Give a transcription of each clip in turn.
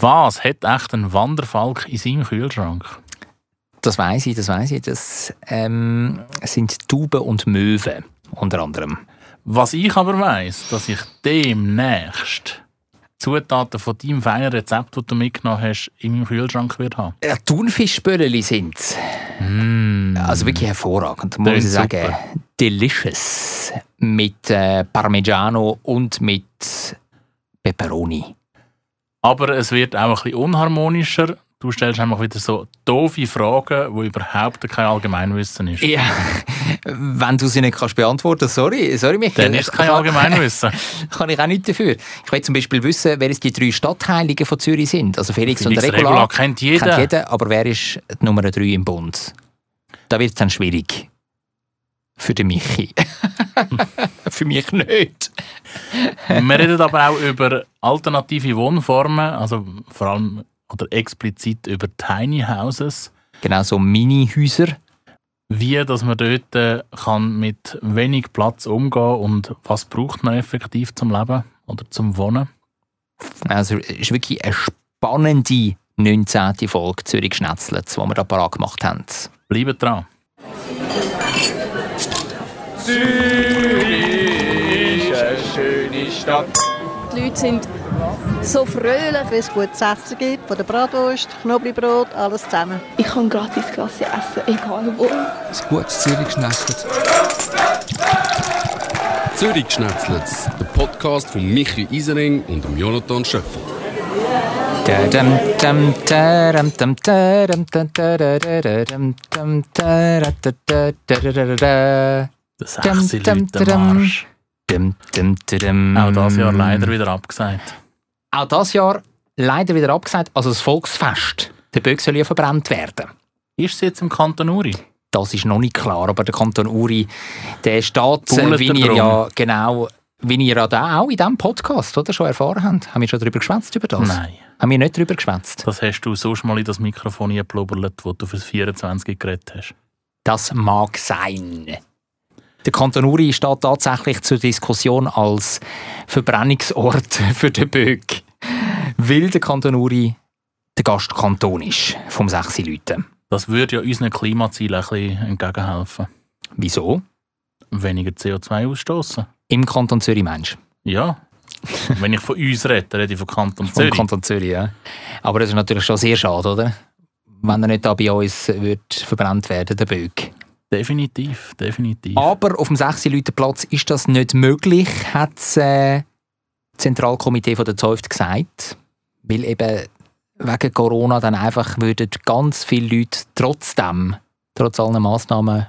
Was hat echt ein Wanderfalk in seinem Kühlschrank? Das weiß ich, das weiß ich. Das ähm, sind Tauben und Möwen unter anderem. Was ich aber weiß, dass ich demnächst Zutaten von deinem feinen Rezept, das du mitgenommen hast, in meinem Kühlschrank wird haben. Ja, Thunfischbölleli sind Mm. Also wirklich hervorragend, muss ich sagen. super. Delicious. Mit äh, Parmigiano und mit Peperoni. Aber es wird auch ein bisschen unharmonischer. Du stellst einfach wieder so doofe Fragen, die überhaupt kein Allgemeinwissen ist. Ja, wenn du sie nicht kannst beantworten sorry, sorry Michael. Dann ist kein Allgemeinwissen. kann ich auch nichts dafür. Ich will zum Beispiel wissen, wer es die drei Stadtheiligen von Zürich sind. Also Felix, Felix und Regula. Regula kennt jeder. Kennt jeder, aber wer ist die Nummer drei im Bund? Da wird es dann schwierig. Für den Michi. Für mich nicht. Wir reden aber auch über alternative Wohnformen, also vor allem oder explizit über Tiny Houses. Genau so Mini-Häuser. Wie dass man dort äh, kann mit wenig Platz umgehen und was braucht man effektiv zum Leben oder zum Wohnen. Also es ist wirklich eine spannende 19. Folge Zürich Schnetzlitz, die wir da parat gemacht haben. Bleibt dran. Die Leute sind so fröhlich. Wenn es gutes Essen gibt, von der Bratwurst, Knoblauchbrot, alles zusammen. Ich kann gratis Klasse essen, egal wo. Ein gutes Zürich Schnetzlitz, der Podcast von Michi Isering und dem Jonathan Schöffel. Dum, sechste Leute. Marsch. Dum, dum, dum. Auch das Jahr leider wieder abgesagt. Auch das Jahr leider wieder abgesagt. Also das Volksfest. Der Böck soll ja verbrannt werden. Ist es jetzt im Kanton Uri? Das ist noch nicht klar, aber der Kanton Uri, der steht, äh, wie ihr ja genau, wie ihr ja da auch in diesem Podcast oder, schon erfahren habt. Haben wir schon darüber geschwätzt über das? Nein. Haben wir nicht darüber geschwätzt? Das hast du sonst mal in das Mikrofon eingeblubbert, das du fürs 24 geredet hast. Das mag sein. Der Kanton Uri steht tatsächlich zur Diskussion als Verbrennungsort für den Böck, weil der Kanton Uri der Gastkanton ist vom sechs Leuten. Das würde ja unseren Klimazielen ein bisschen entgegenhelfen. Wieso? Weniger CO2 ausstoßen. Im Kanton Zürich Mensch. Ja. Wenn ich von uns rede, rede ich von Kanton Vom Zürich. Kanton Zürich, ja. Aber das ist natürlich schon sehr schade, oder? Wenn er nicht da bei uns wird verbrannt werden, der Böck. Definitiv, definitiv. Aber auf dem 6 Leute Platz ist das nicht möglich, hat das äh, Zentralkomitee von der Zeuft gesagt. Weil eben wegen Corona dann einfach würden ganz viele Leute trotzdem, trotz allen Massnahmen,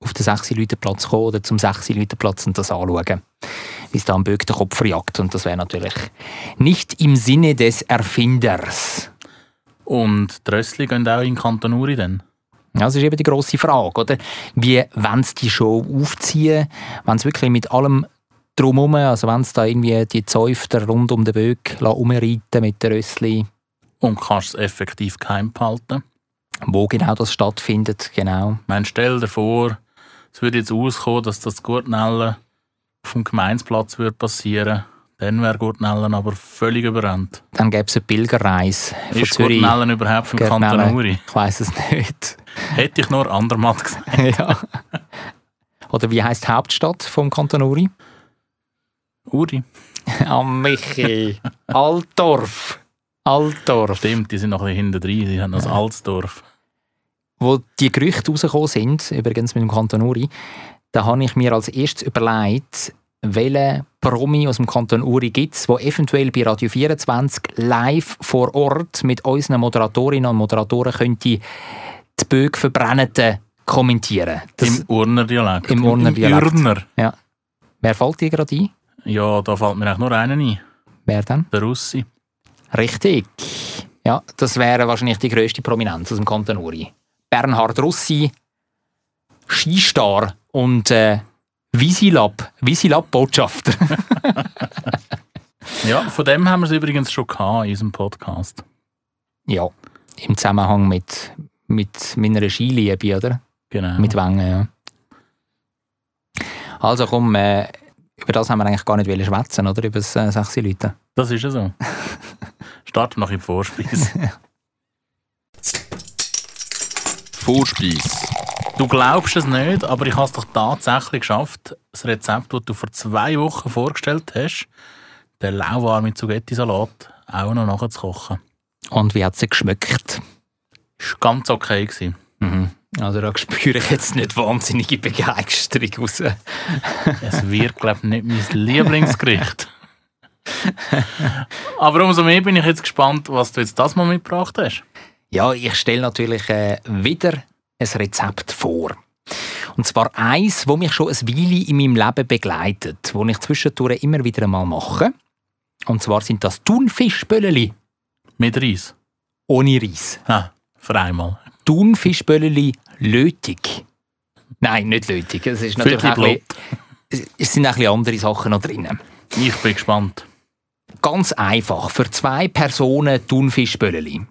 auf den 6 Leute Platz kommen oder zum 6 Leute Platz und das anschauen. Wie es da am Böck den Kopf verjagt. Und das wäre natürlich nicht im Sinne des Erfinders. Und die Rössli gehen auch in den Kanton Uri dann? Ja, Das ist eben die grosse Frage, oder? Wie wollen sie die Show aufziehen? Wenn sie wirklich mit allem drumherum, also wenn sie da irgendwie die Zäufter rund um den Böck umreiten mit den Rössli, Und kannst es effektiv geheim behalten. wo genau das stattfindet, genau. Meine, stell dir vor, es würde jetzt auskommen, dass das Gurtnellen auf dem Gemeinsplatz würde passieren Dann wäre Gurtnellen aber völlig überrannt. Dann gäbe es eine Pilgerreise von Ist Zürich. Gurtnellen überhaupt im Kanton. Uri? Ich weiß es nicht. Hätte ich nur andermal gesagt. ja. Oder wie heißt die Hauptstadt vom Kanton Uri? Uri. Am Michi. Altdorf. Altdorf. Stimmt, die sind noch ein bisschen hinter drin, die haben das Alsdorf. wo die Gerüchte rausgekommen sind, übrigens mit dem Kanton Uri, da habe ich mir als erstes überlegt, welche Promi aus dem Kanton Uri gibt es, die eventuell bei Radio 24 live vor Ort mit unseren Moderatorinnen und Moderatoren könnte die Bögen verbrennenden kommentieren. Das, Im Urner Dialekt. Im Urner Dialekt. Urner. ja. Wer fällt dir gerade ein? Ja, da fällt mir eigentlich nur einen ein. Wer denn? Der Russi. Richtig. Ja, das wäre wahrscheinlich die grösste Prominenz aus dem Kanton Uri. Bernhard Russi, Skistar und äh, Visilab, Visilab-Botschafter. Ja, von dem haben wir es übrigens schon gehabt in unserem Podcast. ja, im Zusammenhang mit, mit meiner Skiliebe, oder? Genau. Mit Wengen, ja. Also komm, äh, über das haben wir eigentlich gar nicht schwätzen, oder? Über das äh, sechs Leute. Das ist ja so. Starten wir noch im Vorspeis. Vorspeis. Du glaubst es nicht, aber ich habe es doch tatsächlich geschafft, das Rezept, das du vor zwei Wochen vorgestellt hast, den lauwarmen Zugetti-Salat auch noch nachzukochen. Und wie hat sie geschmeckt? Das war ganz okay. Gewesen. Mhm. Also da spüre ich jetzt nicht wahnsinnige Begeisterung raus. Es wird, glaube ich, nicht mein Lieblingsgericht. Aber umso mehr bin ich jetzt gespannt, was du jetzt das mal mitgebracht hast. Ja, ich stelle natürlich äh, wieder ein Rezept vor. Und zwar eins, das mich schon ein Weile in meinem Leben begleitet, wo ich zwischendurch immer wieder einmal mache. Und zwar sind das Thunfischbölleli Mit Reis. ohne Reis. Ah, für einmal. Thunfischbölleli lötig. Nein, nicht lötig. Es, ist natürlich auch ein bisschen, es sind auch ein andere Sachen noch drin. Ich bin gespannt. Ganz einfach. Für zwei Personen Thunfischbölleli.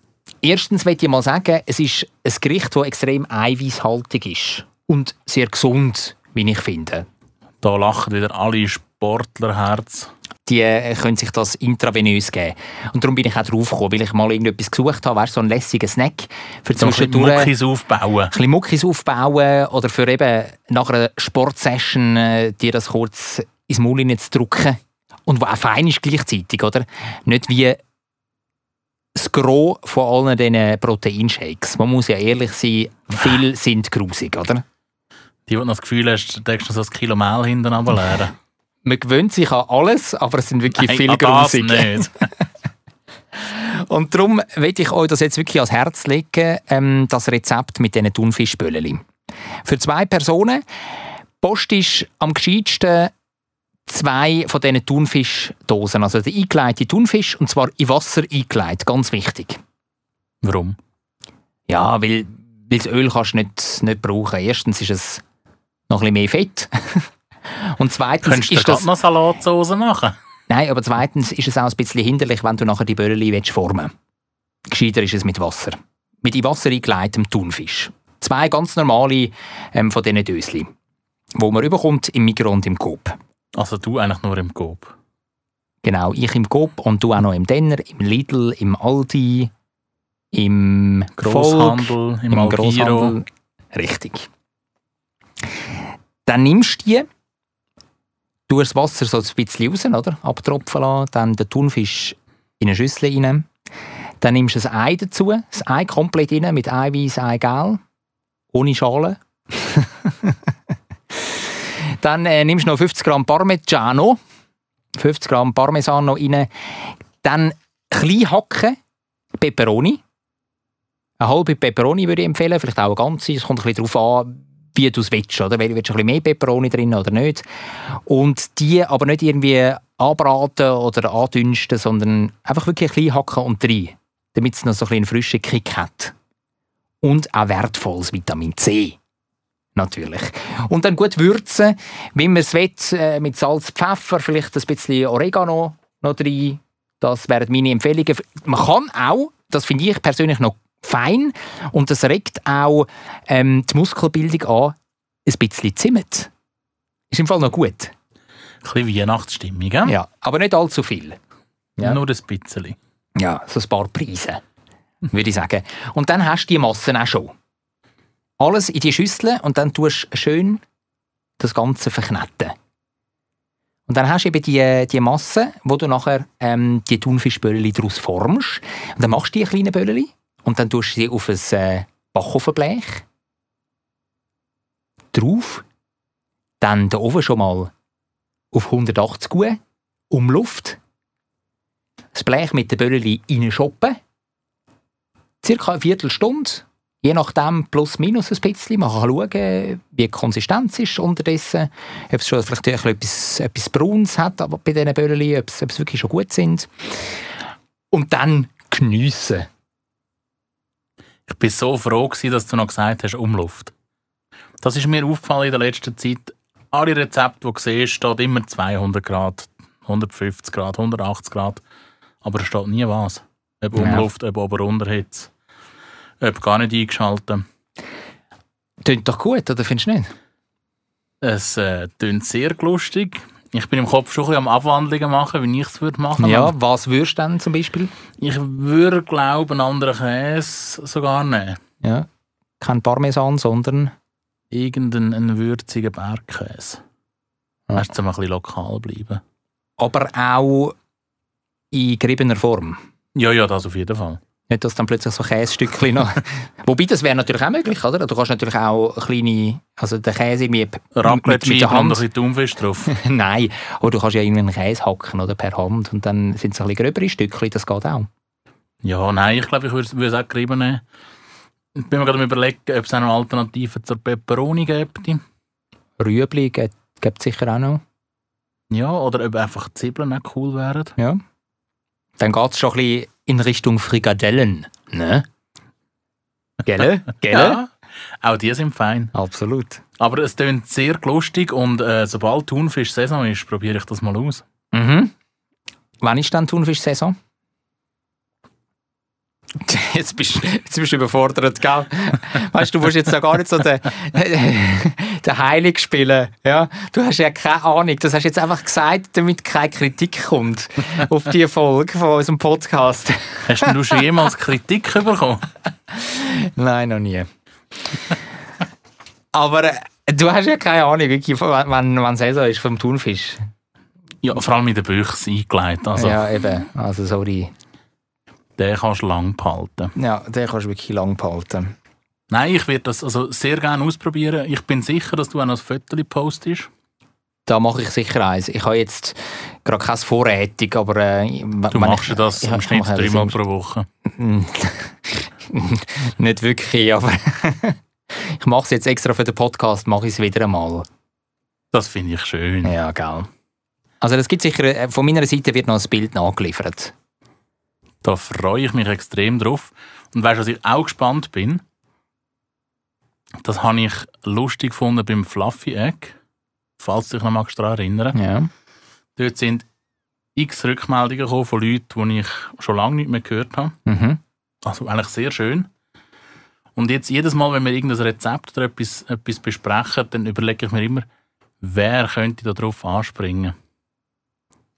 Erstens möchte ich mal sagen, es ist ein Gericht, das extrem eiweißhaltig ist. Und sehr gesund, wie ich finde. Da lachen wieder alle Sportlerherz. Die äh, können sich das intravenös geben. Und darum bin ich auch drauf gekommen, weil ich mal irgendetwas gesucht habe, weißt, so einen lässigen Snack. Für So ein zwischendurch Muckis aufbauen. ein bisschen Muckis aufbauen oder für eben nach einer Sportsession äh, dir das kurz ins Maul hineinzudrücken. Und was auch fein ist gleichzeitig, oder? Nicht wie das Gros von allen diesen Proteinshakes. Man muss ja ehrlich sein, viele sind grusig, oder? Die, die noch das Gefühl hast, du denkst noch so ein Kilo Mehl hinten runterleeren. Man gewöhnt sich an alles, aber es sind wirklich Nein, viele grusig. nicht. Und darum will ich euch das jetzt wirklich ans Herz legen, ähm, das Rezept mit diesen Thunfischbölleli. Für zwei Personen. Post ist am gescheitsten zwei von diesen Thunfischdosen. Also der eingelegte Thunfisch, und zwar in Wasser eingelegt. Ganz wichtig. Warum? Ja, weil, weil das Öl kannst du nicht, nicht brauchen. Erstens ist es noch ein bisschen mehr Fett. und zweitens Könntest du ist gerade das... noch Salatsauce machen? Nein, aber zweitens ist es auch ein bisschen hinderlich, wenn du nachher die Böllchen formen willst. Gescheiter ist es mit Wasser. Mit in Wasser eingeleitem Thunfisch. Zwei ganz normale ähm, von diesen Dösli, wo man überkommt im Mikro und im Coop. Also du eigentlich nur im Coop. Genau, ich im Coop und du auch noch im Denner, im Lidl, im Aldi, im Volk, Grosshandel, im, im Algiro. Grosshandel. Richtig. Dann nimmst du die, du das Wasser so ein bisschen raus, oder? abtropfen lassen, dann den Thunfisch in eine Schüssel rein. Dann nimmst du das Ei dazu, das Ei komplett rein, mit Eiweiß, Eigelb, ohne Schale. dann äh, nimmst du noch 50 Gramm Parmigiano, 50 Gramm Parmesan rein. Dann klein hacken, Peperoni. Eine halbe Peperoni würde ich empfehlen, vielleicht auch eine ganze. Es kommt ein darauf an, wie du es willst. Oder? Willst du ein bisschen mehr Peperoni drin oder nicht? Und die aber nicht irgendwie anbraten oder andünsten, sondern einfach wirklich klein hacken und rein, damit es noch so ein bisschen einen frischen Kick hat. Und auch wertvolles Vitamin C. Natürlich. Und dann gut würzen, wie man es will, äh, mit Salz, Pfeffer, vielleicht ein bisschen Oregano noch rein. Das wären meine Empfehlungen. Man kann auch, das finde ich persönlich noch fein, und das regt auch ähm, die Muskelbildung an, ein bisschen Zimt. Ist im Fall noch gut. Ein bisschen Weihnachtsstimmung, gell? Ja, aber nicht allzu viel. Ja. Nur ein bisschen. Ja, so ein paar Preise, würde ich sagen. Und dann hast du die Massen auch schon. Alles in die Schüssel und dann tust du schön das Ganze verkneten. Und dann hast du eben die, die Masse, wo du nachher ähm, die Thunfischböllchen daraus formst. Und dann machst du die kleinen Böllchen und dann tust du sie auf ein äh, Backovenblech drauf. Dann den Ofen schon mal auf 180 Uhr um Luft. Das Blech mit den Böllchen reinschoppen. Circa eine Viertelstunde. Je nachdem plus minus ein bisschen. Man kann schauen, wie die Konsistenz ist unterdessen. Ob es schon vielleicht ein bisschen etwas, etwas Braunes hat aber bei diesen Böllchen, ob sie, ob wirklich schon gut sind. Und dann geniessen. Ich bin so froh, gewesen, dass du noch gesagt hast, Umluft. Das ist mir aufgefallen in der letzten Zeit. Alle Rezepte, die du siehst, steht immer 200 Grad, 150 Grad, 180 Grad. Aber es steht nie was. Ob Ja. Umluft, ob Ober- und Unterhitze. Ob gar nicht eingeschaltet. Tönt doch gut, oder findest du nicht? Es äh, tönt sehr lustig. Ich bin im Kopf schon ein bisschen am Abwandlungen machen, wie ich es würde machen. Ja, Aber was würdest du denn zum Beispiel? Ich würde glauben, einen anderen Käse sogar nehmen. Ja. Kein Parmesan, sondern Irgendeinen einen würzigen Bergkäse. Ja. Erst mal ein bisschen lokal bleiben. aber auch in geriebener Form. Ja, ja, das auf jeden Fall. Nicht, dass dann plötzlich so Käsestückchen noch... Wobei, das wäre natürlich auch möglich, oder? Du kannst natürlich auch kleine... Also den Käse irgendwie... p- Raclette mit der und ein Hand. bisschen Thunfisch drauf. Nein, oder du kannst ja irgendwie einen Käse hacken oder per Hand und dann sind es ein bisschen gröbere Stückchen, das geht auch. ja, nein, ich glaube, ich würde es auch gerieben nehmen. Ich bin mir gerade überlegen, ob es auch noch Alternativen zur Peperoni gibt. Rüebli gibt es sicher auch noch. Ja, oder ob einfach Zwiebeln auch cool wären. Ja. Dann geht es schon ein bisschen in Richtung Frikadellen. Ne? Gelle? Gelle? Ja, auch die sind fein. Absolut. Aber es klingt sehr lustig und äh, sobald Thunfisch Saison ist, probiere ich das mal aus. Mhm. Wann ist dann Thunfisch-Saison? Jetzt bist, jetzt bist du überfordert, gell? Weißt du, du musst jetzt ja gar nicht so den, den Heilig spielen. Ja? Du hast ja keine Ahnung. Das hast du jetzt einfach gesagt, damit keine Kritik kommt auf die Folge von unserem Podcast. Hast du schon jemals Kritik bekommen? Nein, noch nie. Aber äh, du hast ja keine Ahnung, wirklich, wann, wann Saison ist vom Thunfisch. Ja, vor allem in den Büchsen eingelegt. Also, Ja, eben. Also, sorry. den kannst du lang behalten. Ja, den kannst du wirklich lang behalten. Nein, ich werde das also sehr gerne ausprobieren. Ich bin sicher, dass du auch noch ein Foto postest. Da mache ich sicher eins. Ich habe jetzt gerade keine Vorrätung, aber... Äh, Du machst ja das im Schnitt dreimal pro Woche. Nicht wirklich, aber... ich mache es jetzt extra für den Podcast, mache ich es wieder einmal. Das finde ich schön. Ja, gell. Also das gibt sicher... äh, Von meiner Seite wird noch ein Bild nachgeliefert. Da freue ich mich extrem drauf. Und weißt du, was ich auch gespannt bin? Das habe ich lustig gefunden beim Fluffy Egg. Falls du dich noch magst daran erinnern. Ja. Dort sind x Rückmeldungen gekommen von Leuten, die ich schon lange nicht mehr gehört habe. Mhm. Also eigentlich sehr schön. Und jetzt jedes Mal, wenn wir irgendein Rezept oder etwas, etwas besprechen, dann überlege ich mir immer, wer könnte da drauf anspringen.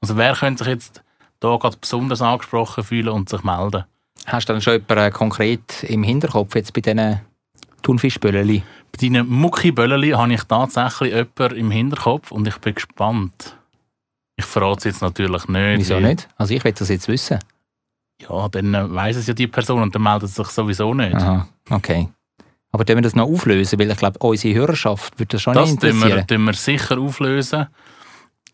Also wer könnte sich jetzt da gerade besonders angesprochen fühlen und sich melden. Hast du dann schon jemanden konkret im Hinterkopf jetzt bei diesen Thunfischböllchen? Bei deinen Muckibölleli habe ich tatsächlich jemanden im Hinterkopf und ich bin gespannt. Ich verrate es jetzt natürlich nicht. Wieso nicht? Also ich will das jetzt wissen. Ja, dann äh, weiss es ja die Person und dann meldet es sich sowieso nicht. Aha, okay. Aber können wir das noch auflösen? Weil ich glaube, unsere Hörerschaft würde das schon Das wir, interessieren. tun wir sicher auflösen.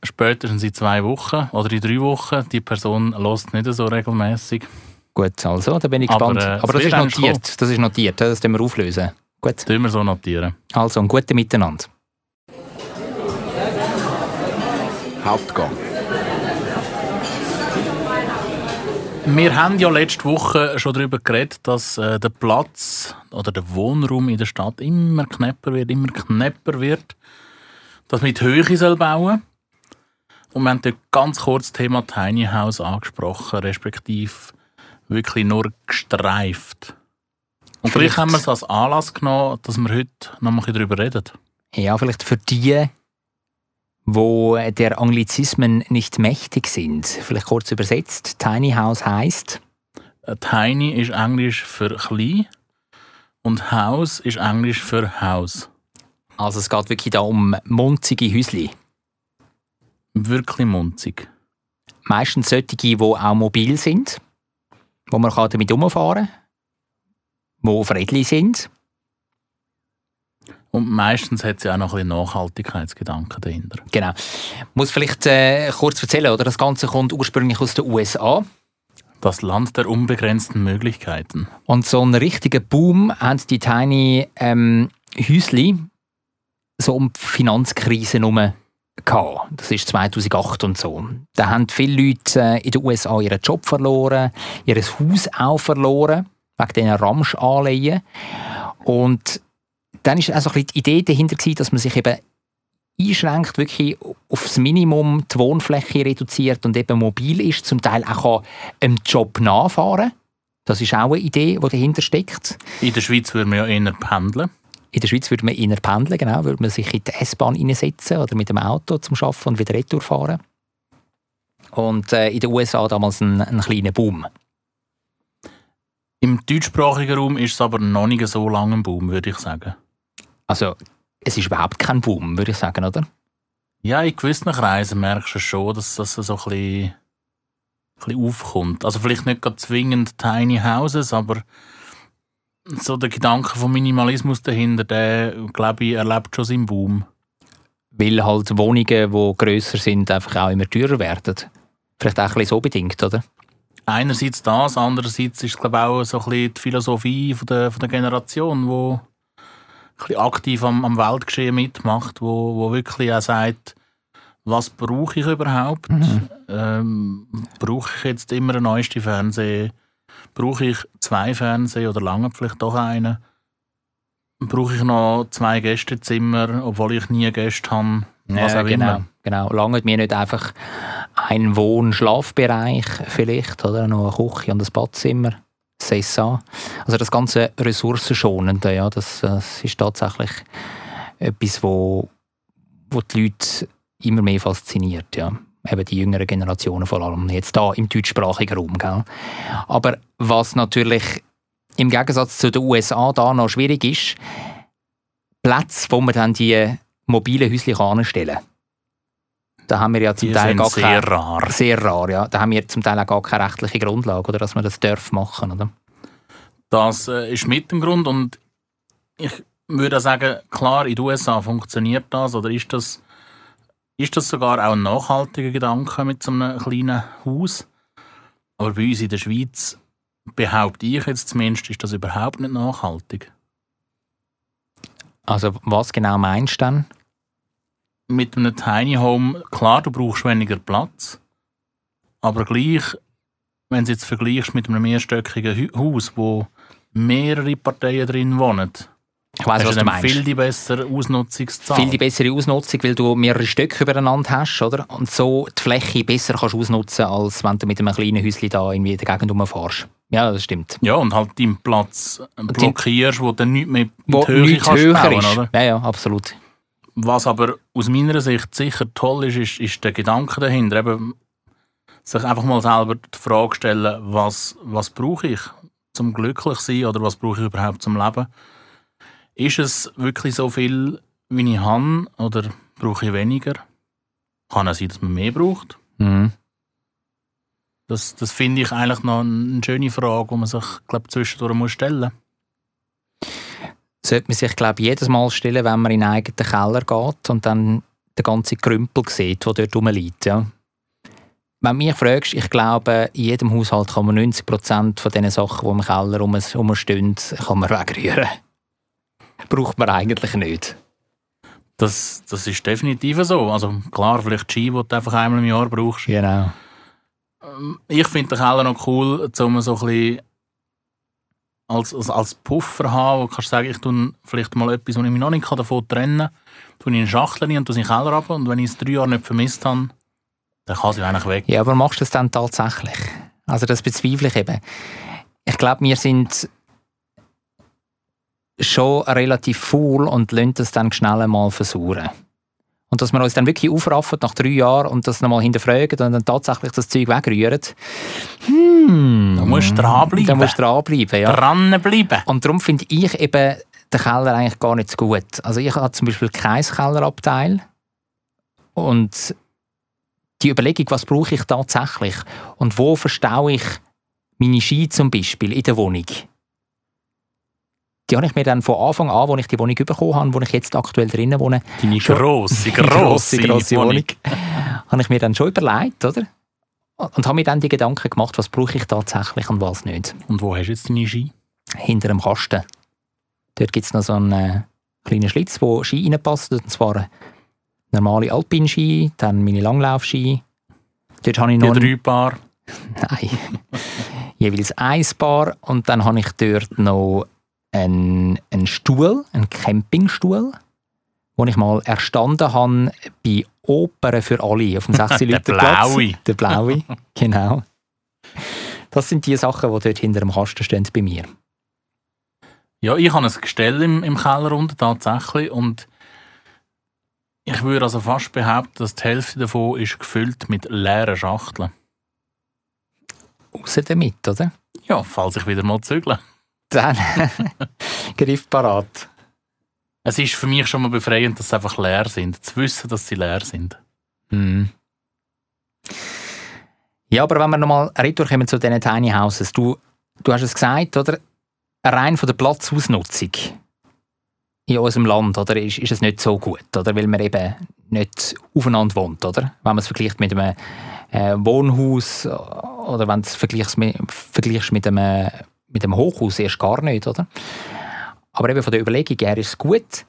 Spätestens in zwei Wochen oder in drei Wochen. Die Person lässt nicht so regelmäßig. Gut, also, da bin ich Aber, gespannt. äh, Aber, das ist notiert. Das ist notiert, das tun wir auflösen. Gut, Das wir so notieren. also ein guten Miteinander. Hauptgang. Wir haben ja letzte Woche schon darüber geredet, dass äh, der Platz oder der Wohnraum in der Stadt immer knapper wird, immer knapper wird. Dass man die Höhe soll bauen Und wir haben dort ganz kurz das Thema Tiny House angesprochen, respektive wirklich nur gestreift. Und vielleicht, Vielleicht- haben wir es als Anlass genommen, dass wir heute noch ein bisschen darüber reden. Ja, vielleicht für die, wo der Anglizismen nicht mächtig sind. Vielleicht kurz übersetzt. Tiny House heißt Äh, Tiny ist Englisch für klein und House ist Englisch für Haus. also es geht wirklich da um munzige Häusli. Wirklich munzig. Meistens solche, die auch mobil sind, wo man damit umfahren kann, wo friedlich sind. Und meistens hat sie auch noch ein bisschen Nachhaltigkeitsgedanken dahinter. Genau. Muss vielleicht äh, kurz erzählen, oder? Das Ganze kommt ursprünglich aus den USA. Das Land der unbegrenzten Möglichkeiten. Und so einen richtigen Boom haben die Tiny ähm, Häusli so um die Finanzkrise herum gehabt. Das ist 2008 und so. Da haben viele Leute äh, in den USA ihren Job verloren, ihr Haus auch verloren, wegen diesen Ramsch-Anleihen. Und dann ist also die Idee dahinter gewesen, dass man sich eben einschränkt, wirklich aufs Minimum die Wohnfläche reduziert und eben mobil ist, zum Teil auch einem Job nachfahren Das ist auch eine Idee, die dahinter steckt. In der Schweiz würden wir ja eher pendeln. In der Schweiz würde man eher pendeln, genau, würde man sich in die S-Bahn reinsetzen oder mit dem Auto zum Arbeiten und wieder retour fahren. Und äh, in den USA damals ein, ein kleiner Boom. Im deutschsprachigen Raum ist es aber noch nicht so lange ein Boom, würde ich sagen. Also, es ist überhaupt kein Boom, würde ich sagen, oder? Ja, in gewissen Kreisen merkst du schon, dass das so ein bisschen, ein bisschen aufkommt. Also vielleicht nicht zwingend Tiny Houses, aber so der Gedanke vom Minimalismus dahinter, der, glaube ich, erlebt schon seinen Boom. Weil halt Wohnungen, die grösser sind, einfach auch immer teurer werden. Vielleicht auch ein bisschen so bedingt, oder? Einerseits das, andererseits ist es, glaube ich, auch so ein bisschen die Philosophie von der, von der Generation, die aktiv am, am Weltgeschehen mitmacht, wo, wo wirklich auch sagt, was brauche ich überhaupt? Mhm. Ähm, brauche ich jetzt immer einen neuesten Fernseher? Brauche ich zwei Fernseher oder lange vielleicht doch einen? Brauche ich noch zwei Gästezimmer, obwohl ich nie Gäste habe? Was Ja, auch genau, immer. genau. Lange mir nicht einfach ein Wohn-Schlafbereich vielleicht, oder? Noch eine Küche und ein Badzimmer. C'est ça. Also das ganze Ressourcenschonende, ja, das, das ist tatsächlich etwas, wo, wo die Leute immer mehr fasziniert, ja. Eben die jüngeren Generationen vor allem, jetzt da im deutschsprachigen Raum, gell. Aber was natürlich im Gegensatz zu den USA da noch schwierig ist, Plätze, wo man dann die mobilen Häuschen anstellen kann. Da haben wir ja zum Die Teil gar sehr keine, rar. sehr rar, ja. Da haben wir zum Teil auch gar keine rechtliche Grundlage, oder, dass man das darf machen, oder? Das äh, ist mit dem Grund und ich würde sagen, klar, in den USA funktioniert das oder ist das, ist das sogar auch ein nachhaltiger Gedanke mit so einem kleinen Haus. Aber bei uns in der Schweiz behaupte ich jetzt zumindest, ist das überhaupt nicht nachhaltig. Also was genau meinst du dann? Mit einem Tiny Home, klar, du brauchst weniger Platz, aber gleich, wenn du es jetzt vergleichst mit einem mehrstöckigen Haus, wo mehrere Parteien drin wohnen, Ich weiss, was du meinst. viel die bessere Ausnutzungszahl. viel die bessere Ausnutzung, weil du mehrere Stücke übereinander hast, oder? Und so die Fläche besser kannst ausnutzen, als wenn du mit einem kleinen Häuschen da irgendwie in der Gegend rumfährst. Ja, das stimmt. Ja, und halt deinen Platz blockierst, wo dann nicht mehr Wo die Höhe nichts höher bauen, ist. oder? Ja, ja, absolut. Was aber aus meiner Sicht sicher toll ist, ist, ist der Gedanke dahinter. Eben, sich einfach mal selber die Frage stellen, was, was brauche ich zum glücklich sein oder was brauche ich überhaupt zum Leben? Ist es wirklich so viel, wie ich habe oder brauche ich weniger? Kann es sein, dass man mehr braucht? Mhm. Das, das finde ich eigentlich noch eine schöne Frage, die man sich glaub, zwischendurch muss stellen Sollte man sich, glaube ich, jedes Mal stellen, wenn man in einen eigenen Keller geht und dann den ganzen Krümpel sieht, der dort rumliegt. Ja. Wenn du mich fragst, ich glaube, in jedem Haushalt kann man 90% von den Sachen, die im Keller rum- rumstehen, kann man wegrühren. Braucht man eigentlich nicht. Das, das ist definitiv so. Also klar, vielleicht Ski, die du einfach einmal im Jahr brauchst. Genau. Ähm, Ich finde den Keller noch cool, um so ein bisschen als, als, als Puffer haben, wo du kannst sagen, ich tue vielleicht mal etwas, wo ich mich noch nicht davon trennen kann, tue ich in eine Schachtel rein und tue sie in den Keller ab und wenn ich es drei Jahre nicht vermisst habe, dann kann sie eigentlich weg. Ja, aber machst du das dann tatsächlich? Also das bezweifle ich eben. Ich glaube, wir sind schon relativ faul und lassen das dann schnell mal versuchen. Und dass wir uns dann wirklich aufraffen nach drei Jahren und das nochmal hinterfragen und dann tatsächlich das Zeug wegrühren. Hm. Da musst du dranbleiben. Da musst du dranbleiben, ja. Dranbleiben. Und darum finde ich eben den Keller eigentlich gar nicht so gut. Also ich habe zum Beispiel kein Kellerabteil. Und die Überlegung, was brauche ich tatsächlich und wo verstaue ich meine Ski zum Beispiel in der Wohnung, die habe ich mir dann von Anfang an, als ich die Wohnung bekommen habe, wo ich jetzt aktuell drinnen wohne, Deine grosse, die grosse, grosse Wohnung. Habe ich mir dann schon überlegt, oder? Und habe mir dann die Gedanken gemacht, was brauche ich tatsächlich und was nicht. Und wo hast du jetzt deine Ski? hinter dem Kasten. Dort gibt es noch so einen äh, kleinen Schlitz, wo Ski reinpasst. Und zwar normale Alpinski, dann meine Langlaufski. Dort habe ich Die noch drei Paar. Nein. jeweils ein Paar. Und dann habe ich dort noch einen, einen Stuhl, einen Campingstuhl, den ich mal erstanden habe bei Opern für alle auf dem 6 Der Leute blaue. Der blaue, genau. Das sind die Sachen, die dort hinter dem Kasten stehen bei mir. Ja, ich habe ein Gestell im, im Keller unten tatsächlich und ich würde also fast behaupten, dass die Hälfte davon ist gefüllt mit leeren Schachteln. Raus damit, oder? Ja, falls ich wieder mal zügle. Dann Griff parat. Es ist für mich schon mal befreiend, dass sie einfach leer sind. Zu wissen, dass sie leer sind. Mhm. Ja, aber wenn wir nochmal retourkommen zu diesen Tiny Houses, du, du hast es gesagt, oder? Rein von der Platzausnutzung in unserem Land, oder, ist, ist es nicht so gut, oder? Weil man eben nicht aufeinander wohnt, oder? Wenn man es vergleicht mit einem äh, Wohnhaus oder wenn du es vergleichst mit, vergleichst mit einem, mit einem Hochhaus, erst gar nicht, oder? Aber eben von der Überlegung her ist es gut.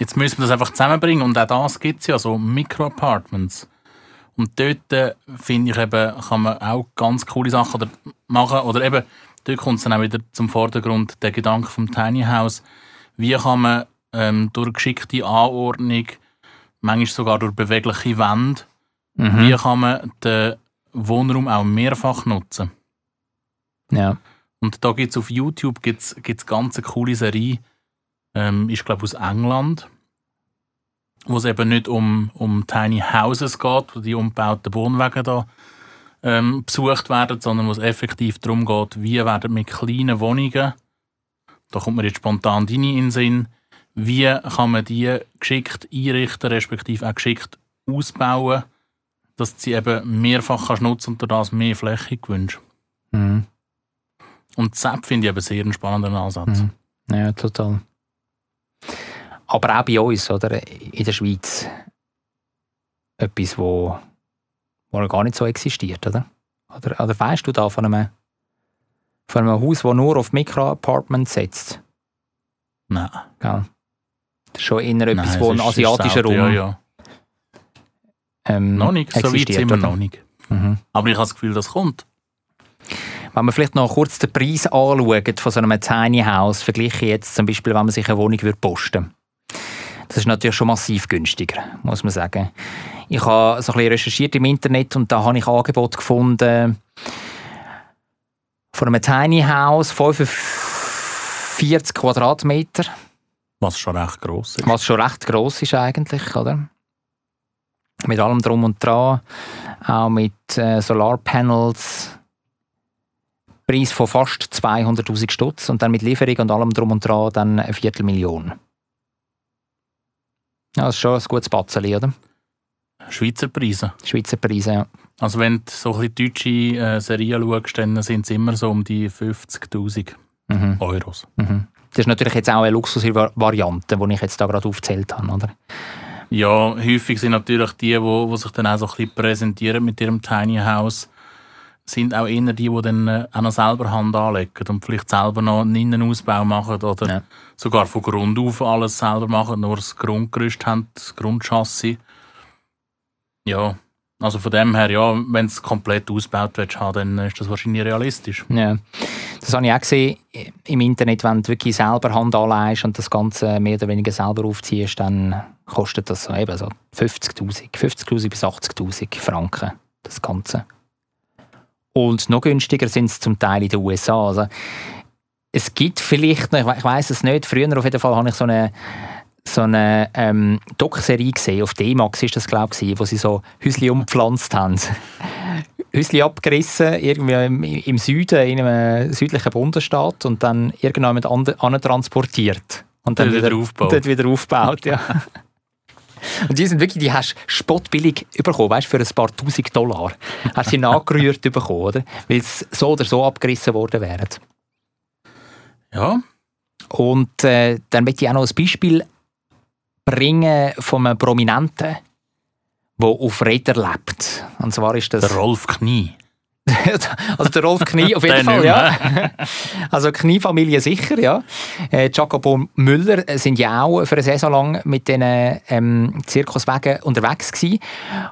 Jetzt müssen wir das einfach zusammenbringen und auch das gibt es ja, so Mikro-Apartments. Und dort, äh, finde ich eben, kann man auch ganz coole Sachen oder machen. Oder eben, dort kommt es dann auch wieder zum Vordergrund, der Gedanke vom Tiny House. Wie kann man ähm, durch geschickte Anordnung, manchmal sogar durch bewegliche Wände, Mhm. wie kann man den Wohnraum auch mehrfach nutzen? Ja. Und da gibt es auf YouTube gibt's, gibt's ganz eine coole Serie, ähm, ich glaube aus England, wo es eben nicht um, um Tiny Houses geht, wo die umgebauten Wohnwagen da ähm, besucht werden, sondern wo es effektiv darum geht, wie werden mit kleinen Wohnungen, da kommt mir jetzt spontan deine in den Sinn, wie kann man die geschickt einrichten, respektive auch geschickt ausbauen, dass sie eben mehrfach kannst nutzen und durch das mehr Fläche gewünscht. Mhm. Und ZAP finde ich eben sehr einen spannenden Ansatz. Mhm. Ja, total. Aber auch bei uns, oder? In der Schweiz. Etwas, wo, wo noch gar nicht so existiert, oder? Oder, oder weißt du da von einem, von einem Haus, das nur auf Mikro-Apartments setzt? Nein. Gell? Das ist schon eher etwas, Nein, wo ein asiatischer Raum Ja, ja. ähm, Noch nicht, so weit sind wir noch nicht. Mhm. Aber ich habe das Gefühl, das kommt. Wenn wir vielleicht noch kurz den Preis anschauen von so einem Tiny House, vergleiche ich jetzt zum Beispiel, wenn man sich eine Wohnung würde posten Das ist natürlich schon massiv günstiger, muss man sagen. Ich habe so ein bisschen recherchiert im Internet und da habe ich Angebote gefunden von einem Tiny House, 45 Quadratmeter, Was schon recht gross ist. was schon recht gross ist eigentlich, oder? Mit allem drum und dran, auch mit äh, Solarpanels, Preis von fast 200'000 Stutz und dann mit Lieferung und allem drum und dran dann eine Viertelmillion. Ja, das ist schon ein gutes Batzeli, oder? Schweizer Preise. Schweizer Preise, ja. Also wenn du so ein bisschen deutsche äh, Serien schaust, dann sind es immer so um die 50'000 Mhm. Euros. Mhm. Das ist natürlich jetzt auch eine Luxusvariante, die ich jetzt da gerade aufgezählt habe, oder? Ja, häufig sind natürlich die, wo, wo sich dann auch so ein bisschen präsentieren mit ihrem Tiny House, sind auch eher die, die dann äh, auch noch selber Hand anlegen und vielleicht selber noch einen Innenausbau machen oder Ja. sogar von Grund auf alles selber machen, nur das Grundgerüst haben, das Grundchassis. Ja, also von dem her, ja, wenn es komplett ausgebaut willst, dann ist das wahrscheinlich realistisch. Ja. Das habe ich auch gesehen im Internet, wenn du wirklich selber Hand anlegst und das Ganze mehr oder weniger selber aufziehst, dann kostet das so eben so 50'000, 50'000 bis 80'000 Franken, das Ganze. Und noch günstiger sind es zum Teil in den USA. Also, es gibt vielleicht, noch, ich we- ich weiß es nicht, früher auf jeden Fall habe ich so eine so eine ähm, Doc-Serie gesehen, auf D-Max ist das glaube ich, wo sie so Häusli umpflanzt haben. Häusli abgerissen, irgendwie im, im Süden, in einem südlichen Bundesstaat und dann irgendjemand anderen transportiert. Und dann Dort wieder wieder, aufgebaut. Dort wieder aufgebaut, ja. Und die sind wirklich, die hast du spottbillig bekommen, weißt, für ein paar tausend Dollar. Hast sie nachgerührt bekommen, oder? Weil sie so oder so abgerissen worden wären. Ja, Und äh, dann möchte ich auch noch ein Beispiel bringen von einem Prominenten, der auf Rädern lebt. Und zwar ist das... der Rolf Knie. also der Rolf Knie auf jeden Fall, ja. Also Kniefamilie sicher, ja. Äh, Jacopo Müller sind ja auch für eine Saison lang mit diesen ähm, Zirkuswagen unterwegs gewesen.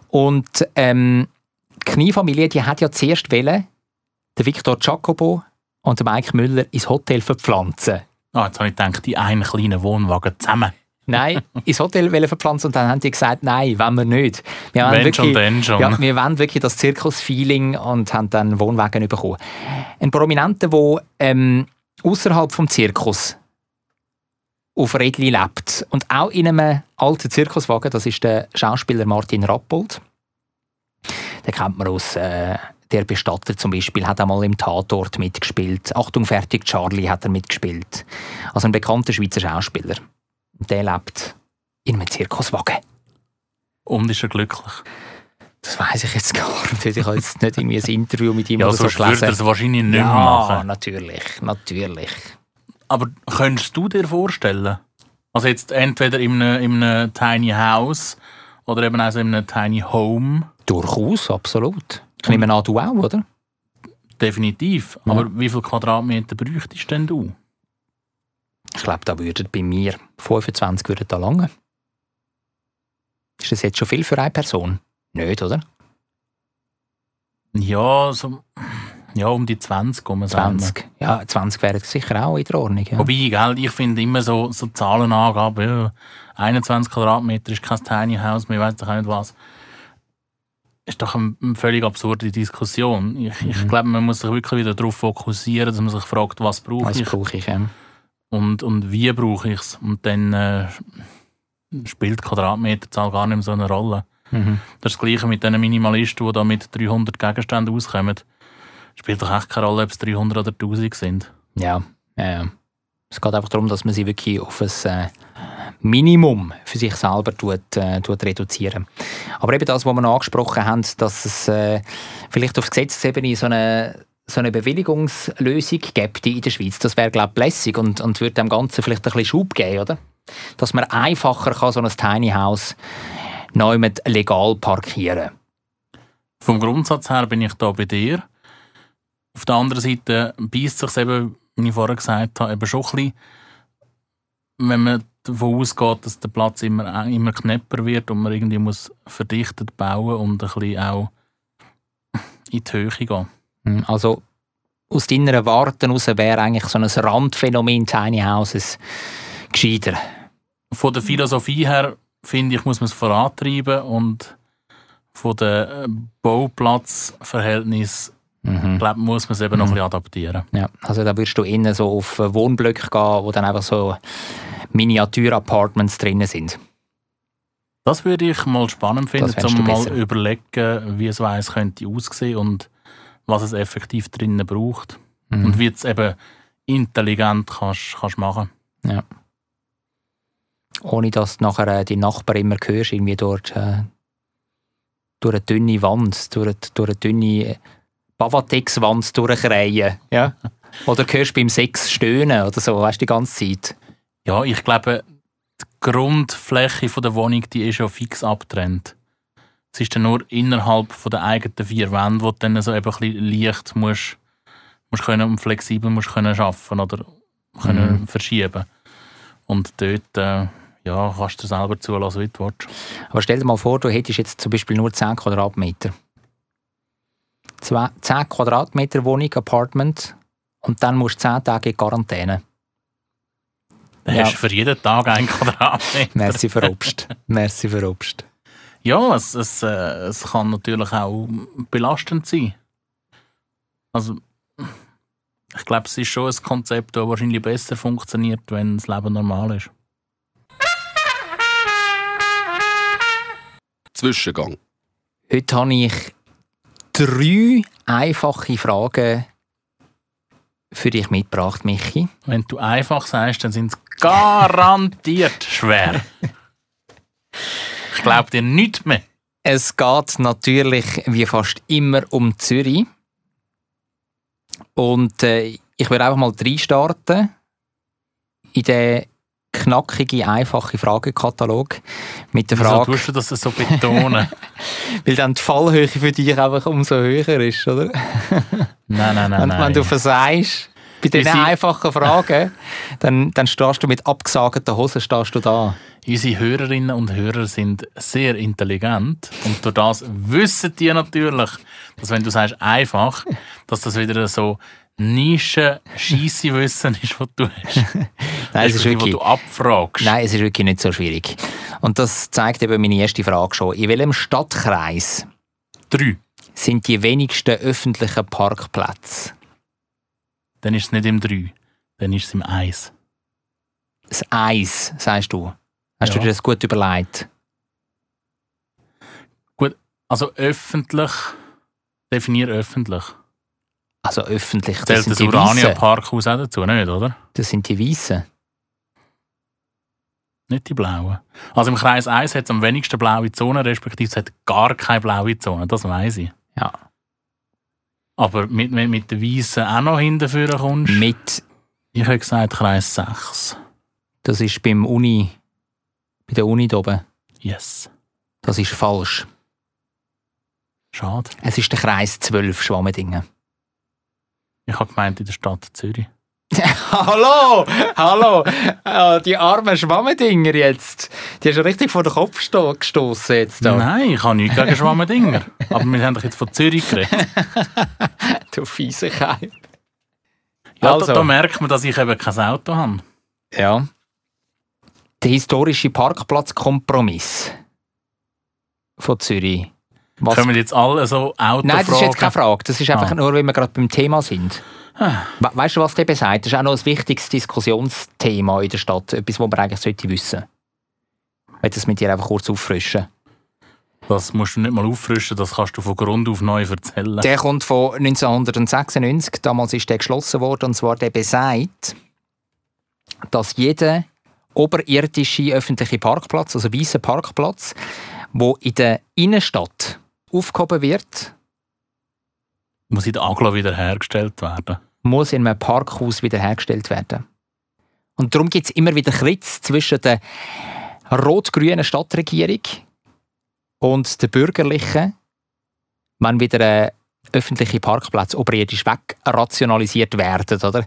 Und ähm, die Kniefamilie, die hat ja zuerst wollen, den Victor Jacopo und den Mike Müller ins Hotel verpflanzen. Ah, jetzt habe ich gedacht, die einen kleinen Wohnwagen zusammen. Nein, ins Hotel wollen verpflanzen und dann haben die gesagt, nein, wollen wir nicht. Wir wollen Wenn schon, dann schon. Ja, wir wollen wirklich das Zirkus-Feeling und haben dann Wohnwagen bekommen. Ein Prominenter, der ähm, außerhalb vom Zirkus auf Redli lebt. Und auch in einem alten Zirkuswagen, das ist der Schauspieler Martin Rappold. Den kennt man aus äh, «Der Bestatter» zum Beispiel, hat einmal im Tatort mitgespielt. «Achtung, fertig, Charlie» hat er mitgespielt. Also ein bekannter Schweizer Schauspieler. Und der lebt in einem Zirkuswagen. Und ist er glücklich? Das weiß ich jetzt gar nicht. Ich habe jetzt nicht irgendwie ein Interview mit ihm Ja, oder so sonst würde er es wahrscheinlich nicht Ja, machen. natürlich, natürlich. Aber könntest du dir vorstellen, also jetzt entweder in einem, in einem Tiny House oder eben also in einem Tiny Home, Durchaus, absolut. Ich nehme an, du auch, oder? definitiv. Ja. Aber wie viel Quadratmeter bräuchtest denn du? Ich glaube, da würden bei mir 25 würden da lange. Ist das jetzt schon viel für eine Person? Nicht, oder? Ja, so, ja um die 20 kommen 20. Ja, 20 wären sicher auch in der Ordnung. Ja. Wobei, gell, ich finde immer so, so Zahlenangaben, ja, 21 Quadratmeter ist kein Tiny House, man weiß doch auch nicht was. Ist doch eine, eine völlig absurde Diskussion. Ich, ich Mhm. glaube, man muss sich wirklich wieder darauf fokussieren, dass man sich fragt, was brauche Was ich brauche ich? Ja. Und, und wie brauche ich es. Und dann äh, spielt Quadratmeterzahl gar nicht mehr so eine Rolle. Mhm. Das ist das Gleiche mit den Minimalisten, die da mit 300 Gegenständen auskommen. Spielt doch echt keine Rolle, ob es 300 oder 1000 sind. Ja, ja, ja. Es geht einfach darum, dass man sie wirklich auf ein äh, Minimum für sich selber tut, äh, tut reduzieren. Aber eben das, was wir noch angesprochen haben, dass es äh, vielleicht auf Gesetzesebene so eine, so eine Bewilligungslösung gibt in der Schweiz, das wäre, glaube ich, lässig und, und würde dem Ganzen vielleicht ein bisschen Schub geben, oder? Dass man einfacher kann so ein Tiny House neu mit legal parkieren Vom Grundsatz her bin ich da bei dir. Auf der anderen Seite beißt sich eben, wie ich vorher gesagt habe, eben schon ein bisschen, wenn man davon ausgeht, dass der Platz immer, immer knapper wird und man irgendwie muss verdichtet bauen und ein bisschen auch in die Höhe gehen. Hm, Also aus deiner Warten heraus wäre eigentlich so ein Randphänomen Tiny Houses gescheiter. Von der Philosophie her, finde ich, muss man es vorantreiben und von den Bauplatzverhältnissen, Mhm. glaube muss man es eben noch Mhm. ein bisschen adaptieren. Ja, also da würdest du innen so auf äh, Wohnblöcke gehen, wo dann einfach so Miniatur-Apartments drinnen sind. Das würde ich mal spannend finden, um mal besser. überlegen, wie so eins könnte aussehen und was es effektiv drinnen braucht. Mhm. Und wie du es eben intelligent kannst, kannst machen. Ohne dass du nachher äh, die Nachbarn immer hörst, irgendwie dort äh, durch eine dünne Wand, durch, eine- durch eine dünne Bavatex-Wand durchreihen. Ja? Oder hörst beim Sex stöhnen oder so, weißt du, die ganze Zeit. Ja, ich glaube, die Grundfläche von der Wohnung die ist ja fix abgetrennt. Es ist dann nur innerhalb von der eigenen vier Wände, wo du dann so eben ein bisschen leicht musst, musst können und flexibel musst können arbeiten oder können Mhm. verschieben. Und dort äh, ja, kannst du selber zulassen, wie du willst. Aber stell dir mal vor, du hättest jetzt zum Beispiel nur 10 Quadratmeter. Zwei, 10 Quadratmeter Wohnung, Apartment und dann musst du 10 Tage in Quarantäne. Dann Ja. hast du für jeden Tag einen Quadratmeter. Merci für Obst. Merci für Obst. Ja, es, es, äh, es kann natürlich auch belastend sein. Also, ich glaube, es ist schon ein Konzept, das wahrscheinlich besser funktioniert, wenn das Leben normal ist. Zwischengang. Heute habe ich drei einfache Fragen für dich mitgebracht, Michi. Wenn du einfach sagst, dann sind es garantiert schwer. Ich glaube dir nichts mehr. Es geht natürlich wie fast immer um Zürich. Und äh, ich würde einfach mal reinstarten in den knackigen, einfachen Fragekatalog mit der Wieso Frage, tust du das so betonen? weil dann die Fallhöhe für dich einfach umso höher ist, oder? nein, nein, nein. Und nein. wenn du versagst bei diesen einfachen Fragen, dann, dann stehst du mit abgesagten Hosen stehst du da. Unsere Hörerinnen und Hörer sind sehr intelligent und durch das wissen die natürlich, dass wenn du sagst einfach, dass das wieder so Nischen scheisse Wissen ist, was du hast. Nein, es ist wirklich, du abfragst. nein, es ist wirklich nicht so schwierig. Und das zeigt eben meine erste Frage schon. In welchem Stadtkreis Drei. sind die wenigsten öffentlichen Parkplätze? Dann ist es nicht im Drei, dann ist es im Eins. das Eis, sagst du. Hast du Ja. dir das gut überlegt? Also öffentlich, definier öffentlich. Also öffentlich, das Zählt sind das die Urania Weissen. Parkhaus auch dazu, nicht, oder? Das sind die Weissen. Nicht die blauen. Also im Kreis 1 hat es am wenigsten blaue Zonen, respektive es hat gar keine blaue Zone, das weiß ich. Ja. Aber mit, du mit den Weißen auch noch hinterführen kommst, Mit, ich hätte gesagt Kreis 6. das ist beim Uni, bei der Uni da oben. Yes. Das ist falsch. Schade. Es ist der Kreis 12 Schwammendingen. Ich habe gemeint in der Stadt Zürich. hallo, hallo, Ah, die armen Schwammendinger jetzt. Die hast du richtig vor den Kopf sto- gestoßen jetzt. Da. Nein, ich habe nichts gegen Schwammendinger. Aber wir haben doch jetzt von Zürich geredet. Du fiese. Ja, Also. da, da merkt man, dass ich eben kein Auto habe. Ja. Der historische Parkplatzkompromiss von Zürich. Was Können wir jetzt alle so Auto Nein, das ist jetzt keine? Frage. Das ist einfach Ah. nur, wenn wir gerade beim Thema sind. We weißt du, was der sagt? Das ist auch noch ein wichtiges Diskussionsthema in der Stadt. Etwas, was man eigentlich sollte wissen Ich will das mit dir einfach kurz auffrischen. Das musst du nicht mal auffrischen, das kannst du von Grund auf neu erzählen. Der kommt von 1996. Damals ist der geschlossen worden. Und zwar der besagt, dass jeder oberirdische öffentliche Parkplatz, also weißer Parkplatz, wo in der Innenstadt aufgehoben wird, Muss in der Aglo wiederhergestellt werden. muss in einem Parkhaus wiederhergestellt werden. Und darum gibt es immer wieder Kritz zwischen der rot-grünen Stadtregierung und der bürgerlichen, wenn wieder öffentliche Parkplätze oberirdisch wegrationalisiert werden. Oder?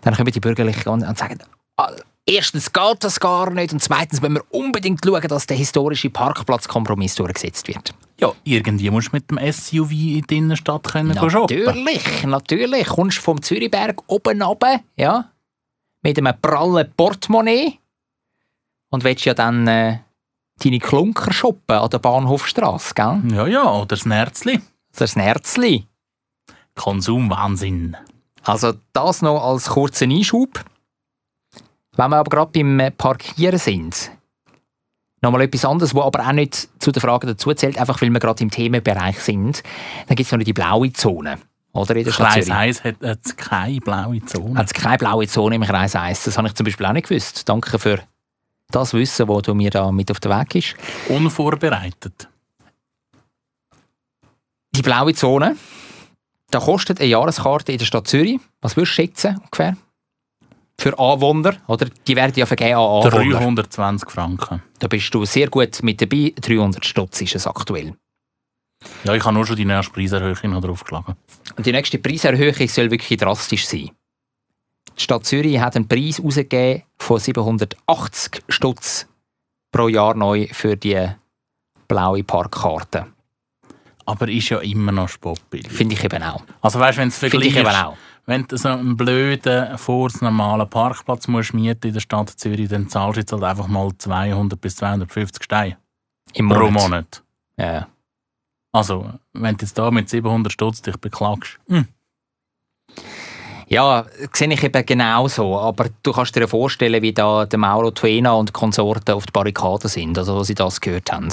Dann kommen die Bürgerlichen und, sagen, «Ah, erstens geht das gar nicht und zweitens müssen wir unbedingt schauen, dass der historische Parkplatzkompromiss durchgesetzt wird. Ja, irgendwie musst du mit dem SUV in die Innenstadt können gehen shoppen. Natürlich, natürlich. Kommst vom Zürichberg oben runter, ja, mit einem prallen Portemonnaie und willst ja dann äh, deine Klunker shoppen an der Bahnhofstrasse, gell? Ja, ja, oder das Nerzli. Das Nerzli. Konsumwahnsinn. Also das noch als kurzen Einschub. Wenn wir aber gerade beim äh, Parkieren sind, nochmal etwas anderes, was aber auch nicht zu der Frage dazu zählt, einfach weil wir gerade im Themenbereich sind, dann gibt es noch die blaue Zone. Oder in der Stadt Kreis Zürich. 1 hat jetzt keine blaue Zone. Hat es keine blaue Zone im Kreis 1. Das habe ich zum Beispiel auch nicht gewusst. Danke für das Wissen, das du mir da mit auf den Weg gibst. Unvorbereitet. Die blaue Zone, da kostet eine Jahreskarte in der Stadt Zürich, was würdest du schätzen ungefähr? Für Anwohner, oder? Die werden ja vergeben an Anwohner. 320 Franken. Da bist du sehr gut mit dabei. 300 Stutz ist es aktuell. Ja, ich habe nur schon die nächste Preiserhöhung draufgeschlagen. Und die nächste Preiserhöhung soll wirklich drastisch sein. Die Stadt Zürich hat einen Preis ausgegeben von 780 Stutz pro Jahr neu für die blaue Parkkarte. Aber ist ja immer noch spottbillig. Finde ich eben auch. Also weißt du, wenn es Finde ich eben vergleichst, auch. Wenn du so einen blöden, normalen Parkplatz musst mieten in der Stadt Zürich, dann zahlst du jetzt halt einfach mal 200 bis 250 Steine Im pro Monat. Ja. Also, wenn du jetzt da mit 700 Stutz dich beklagst, hm, ja, sehe ich eben genau so. Aber du kannst dir vorstellen, wie da der Mauro Tuena und die Konsorten auf die Barrikaden sind, also als sie das gehört haben.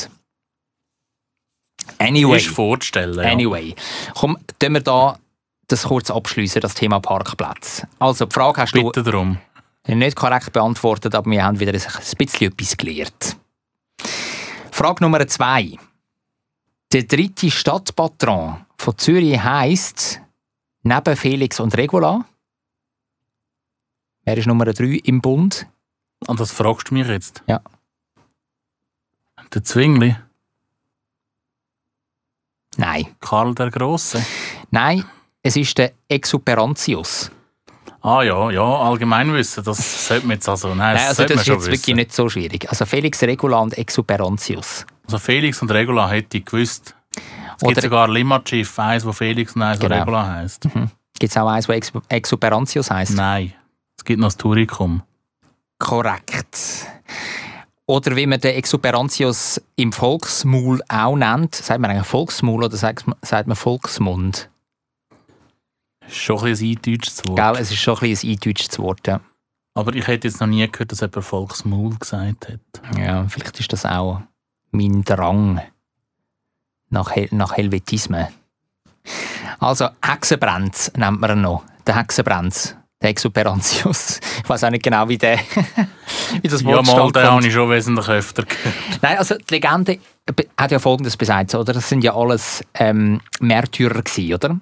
Anyway. ist vorzustellen. Ja. Anyway, komm, tun wir da das kurz abschließen, das Thema Parkplatz. Also, die Frage hast Bitte darum. du nicht korrekt beantwortet, aber wir haben wieder ein bisschen etwas gelernt. Frage Nummer zwei. Der dritte Stadtpatron von Zürich heisst, neben Felix und Regula, wer ist Nummer drei im Bund? Und das fragst du mich jetzt? Ja. Der Zwingli, Nein. Karl der Grosse. Nein, es ist der Exuperantius. Ah ja, ja, Allgemeinwissen, das sollte man jetzt also, nein, das, Nein, also das ist jetzt wissen. wirklich nicht so schwierig. Also Felix Regula und Exuperantius. Also Felix und Regula hätte ich gewusst. Es Oder- gibt sogar Limmatschiff, eins, wo Felix und eins, wo Genau. Regula heisst. Gibt es auch eins, das Ex Exuperantius heisst? Nein, es gibt noch das Turicum. Korrekt. Oder wie man den Exuperantius im Volksmul auch nennt. Sagt man eigentlich Volksmul oder sagt man Volksmund? Ist schon ein eindeutschtes Wort. Gell, es ist schon ein ein eindeutschtes Wort. Ja. Aber ich hätte jetzt noch nie gehört, dass jemand Volksmaul gesagt hat. Ja, vielleicht ist das auch mein Drang nach, Hel nach Helvetismen. Also, Hexenbrenz nennt man ihn noch. Der Hexenbrenz. Der Exuperantius. Ich weiß auch nicht genau, wie, der, wie das Ja, Wort mal, den habe ich schon wesentlich öfter gehört. Nein, also die Legende hat ja Folgendes besagt, oder? Das sind ja alles ähm, Märtyrer gewesen, oder?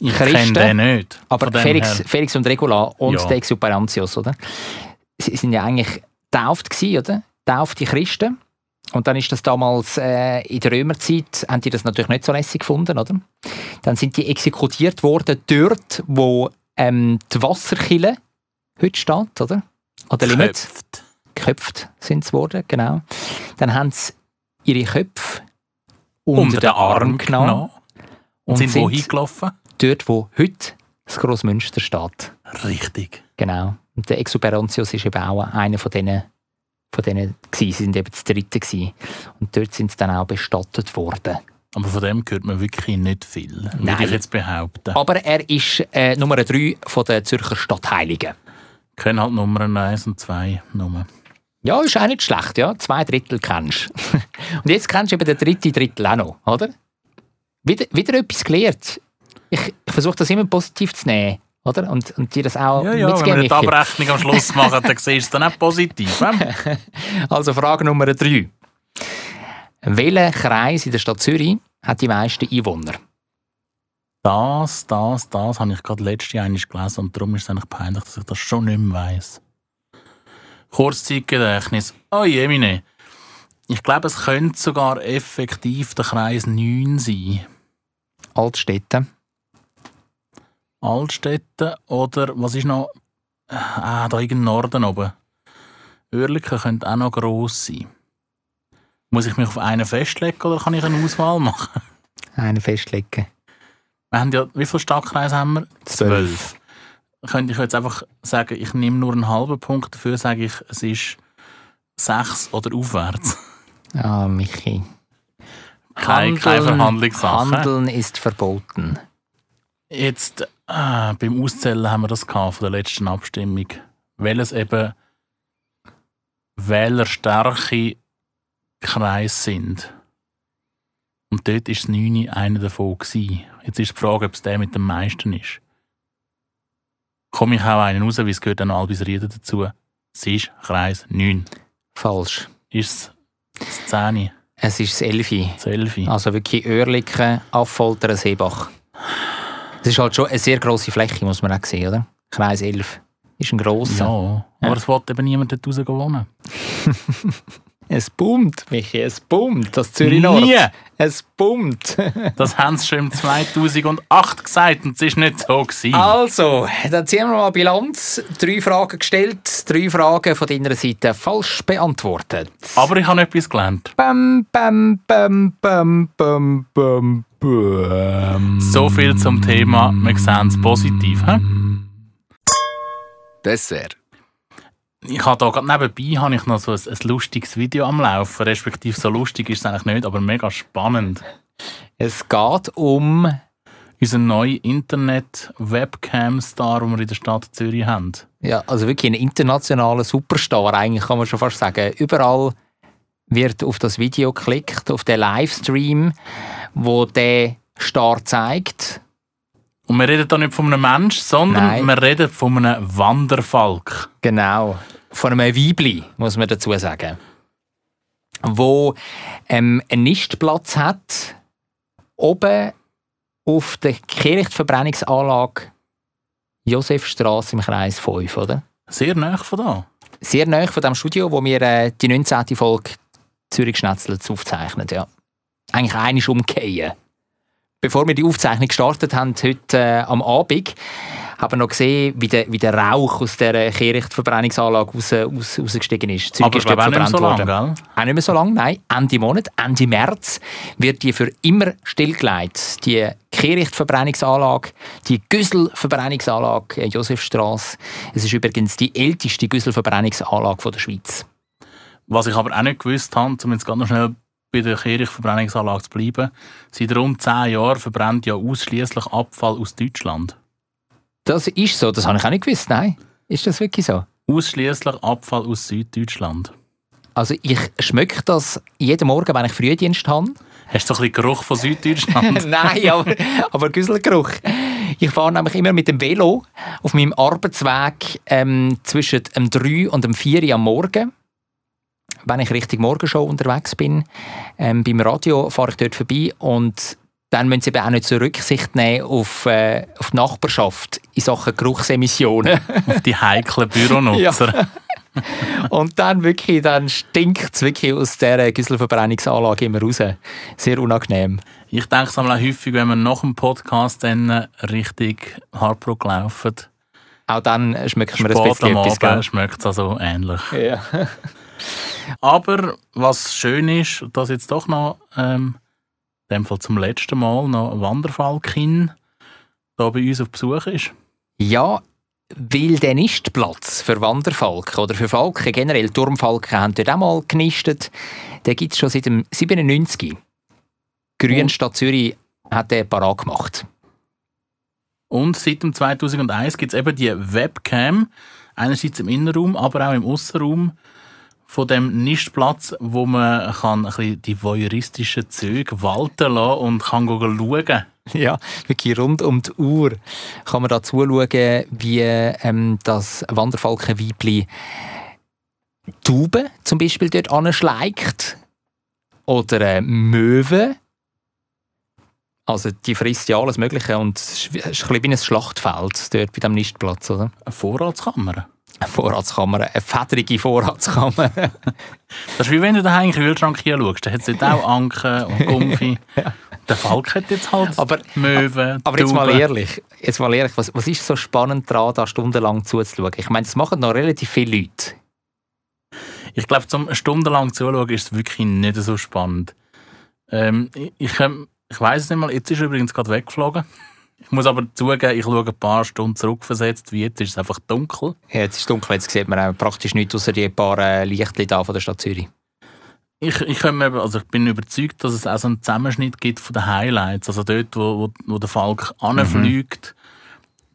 Ich Christen, kenne den nicht. Aber Felix. Felix und Regula und Ja. der Exuperantius, oder? Sie sind ja eigentlich tauft gewesen, oder? Taufte Christen. Und dann ist das damals äh, in der Römerzeit, haben die das natürlich nicht so lässig gefunden, oder? Dann sind die exekutiert worden dort, wo ähm, die Wasserkille heute steht, oder? An der Limit Köpft. geköpft sind sie worden, genau. Dann haben sie ihre Köpfe Unter unter den Arm genommen Und sind wohin gelaufen? Dort, wo heute das Grossmünster steht. Richtig. Genau. Und der Exuperantius ist eben auch einer von denen, von denen gewesen. Sie sind eben das Dritte gewesen. Und dort sind sie dann auch bestattet worden. Aber von dem hört man wirklich nicht viel, würde ich jetzt behaupten. Aber er ist äh, Nummer drei von den Zürcher Stadtheiligen. Ich kenne halt Nummern 1 und 2 nur. Ja, ist auch nicht schlecht, ja. Zwei Drittel kennst du. Und jetzt kennst du eben den dritten Drittel auch noch, oder? Wieder, wieder etwas gelernt. Ich, ich versuche das immer positiv zu nehmen, oder? Und, und dir das auch Ja, ja, wenn mitzugeben. wir die. Abrechnung am Schluss machen, dann siehst du es dann auch positiv. Also Frage Nummer drei. Welcher Kreis in der Stadt Zürich hat die meisten Einwohner? Das, das, das habe ich gerade letztes Jahr gelesen und darum ist es eigentlich peinlich, dass ich das schon nicht mehr weiss. Kurzzeitgedächtnis. Oh jemine. Ich glaube, es könnte sogar effektiv der Kreis 9 sein. Altstädte. Altstädten oder was ist noch? Ah, da irgendein Norden oben. Oerlikon könnte auch noch gross sein. Muss ich mich auf einen festlegen oder kann ich eine Auswahl machen? Einen festlegen. Wir haben ja, wie viele Stadtkreise haben wir? Zwölf. Könnte ich jetzt einfach sagen, ich nehme nur einen halben Punkt, dafür sage ich, es ist sechs oder aufwärts. Ah, Michi. Kein, keine Verhandlungssache. Handeln ist verboten. Jetzt, äh, beim Auszählen haben wir das gehabt von der letzten Abstimmung. Welches eben wählerstarke Kreise sind. Und dort war das 9 einer davon. Gewesen. Jetzt ist die Frage, ob es der mit dem meisten ist. Komme ich auch einen raus, wie es gehört dann Albis Rieden dazu. Es ist Kreis 9. Falsch. Ist es das 10, Es ist das Elfi. das 11? Also wirklich Oerlikon, Affoltern, Seebach. Es ist halt schon eine sehr grosse Fläche, muss man auch sehen, oder? Kreis 11. Ist ein grosser. Ja, aber es wollte eben niemand dort raus wohnen. Es boomt, Michi, es boomt. Das Zürich Nord. Nie! Es boomt. Das haben sie schon im 2008 gesagt und es war nicht so. Gewesen. Also, dann ziehen wir mal Bilanz. Drei Fragen gestellt, drei Fragen von deiner Seite falsch beantwortet. Aber ich habe etwas gelernt. Bam, bam, bam, bam, bam, bam, bam. So viel zum Thema, wir sehen es positiv. He? Dessert. Ich habe da gerade nebenbei habe ich noch so ein, ein lustiges Video am Laufen. Respektive so lustig ist es eigentlich nicht, aber mega spannend. Es geht um Unser neuer Internet-Webcam-Star, den wir in der Stadt Zürich haben. ja, also wirklich ein internationaler Superstar, eigentlich kann man schon fast sagen. Überall wird auf das Video geklickt, auf den Livestream, wo der Star zeigt. Und wir reden da nicht von einem Mensch, sondern Nein. wir reden von einem Wanderfalk. Genau. Von einem Weibli, muss man dazu sagen. Wo ähm, einen Nistplatz hat, oben auf der Kirchverbrennungsanlage Josefstraße im Kreis 5, oder? Sehr nah von da. Sehr nahe von dem Studio, wo wir äh, die 19. Folge Zürich Schnetzlitz aufzeichnen. Ja. Eigentlich einiges umgehen. Bevor wir die Aufzeichnung gestartet haben, heute äh, am Abend, haben wir noch gesehen, wie der, wie der Rauch aus der Kehrichtverbrennungsanlage raus, raus, rausgestiegen ist. Zürich Aber ich ist dort glaube auch nicht mehr so verbrannt lange, worden. gell? Auch nicht mehr so lange, nein. Ende Monat, Ende März wird die für immer stillgelegt. Die Kehrichtverbrennungsanlage, die Güsselverbrennungsanlage äh, Josefstrasse. Es ist übrigens die älteste Güsselverbrennungsanlage der Schweiz. Was ich aber auch nicht gewusst habe, um jetzt ganz schnell bei der Kirchverbrennungsanlage zu bleiben, seit rund 10 Jahren verbrennt ja ausschließlich Abfall aus Deutschland. Das ist so, das habe ich auch nicht gewusst, nein. Ist das wirklich so? Ausschließlich Abfall aus Süddeutschland. Also ich schmecke das jeden Morgen, wenn ich Frühdienst habe. Hast du so ein bisschen Geruch von Süddeutschland? Nein, aber, aber Güsselgeruch. Ich fahre nämlich immer mit dem Velo auf meinem Arbeitsweg ähm, zwischen dem 3 und dem 4 Uhr am Morgen. Wenn ich Richtung Morgenshow unterwegs bin, ähm, beim Radio fahre ich dort vorbei und dann müssen sie eben auch nicht so Rücksicht nehmen auf, äh, auf die Nachbarschaft in Sachen Geruchsemissionen. auf die heiklen Büronutzer. und dann wirklich, dann stinkt es wirklich aus dieser Güsselverbrennungsanlage immer raus. Sehr unangenehm. Ich denke es auch häufig, wenn wir nach dem Podcast dann richtig Hardbrook laufen. Auch dann schmeckt man ein bisschen etwas. Schmeckt es also ähnlich. Ja. Aber was schön ist, dass jetzt doch noch, ähm, in dem Fall zum letzten Mal, noch Wanderfalkin da bei uns auf Besuch ist. Ja, weil der Nistplatz für Wanderfalken oder für Falken generell, Turmfalken haben dort auch mal genistet. Den gibt es schon seit dem 97. Grünstadt Zürich hat den parat gemacht. Und seit dem 2001 gibt es eben die Webcam, einerseits im Innenraum, aber auch im Außenraum von dem Nistplatz, wo man kann ein bisschen die voyeuristischen Züge walten lassen und kann schauen. Ja, wirklich rund um die Uhr kann man da zuschauen, wie ähm, das Wanderfalkenweibli Tauben zum Beispiel dort anschleicht oder äh, Möwen. Also die frisst ja alles Mögliche und es ist ein bisschen wie ein Schlachtfeld dort bei dem Nistplatz, oder? Eine Vorratskammer. Eine Vorratskammer, eine fedrige Vorratskammer. das ist wie wenn du daheim in den Kühlschrank hier schaust. Da hat es auch Anken und Gumpfi. Der Falk hat jetzt halt aber, Möwen, Aber jetzt mal ehrlich, jetzt mal ehrlich was, was ist so spannend daran, da stundenlang zuzuschauen? Ich meine, das machen noch relativ viele Leute. Ich glaube, zum stundenlang zuschauen ist es wirklich nicht so spannend. Ähm, ich ich, ähm, ich weiß es nicht mal, jetzt ist er übrigens gerade weggeflogen. Ich muss aber zugeben, ich schaue ein paar Stunden zurückversetzt, wie jetzt ist es einfach dunkel. Ja, jetzt ist es dunkel, jetzt sieht man auch praktisch nichts außer die paar äh, Lichtchen da von der Stadt Zürich. Ich, ich, also ich bin überzeugt, dass es auch so einen Zusammenschnitt gibt von den Highlights. Also dort, wo, wo, wo der Falk mhm. anfliegt,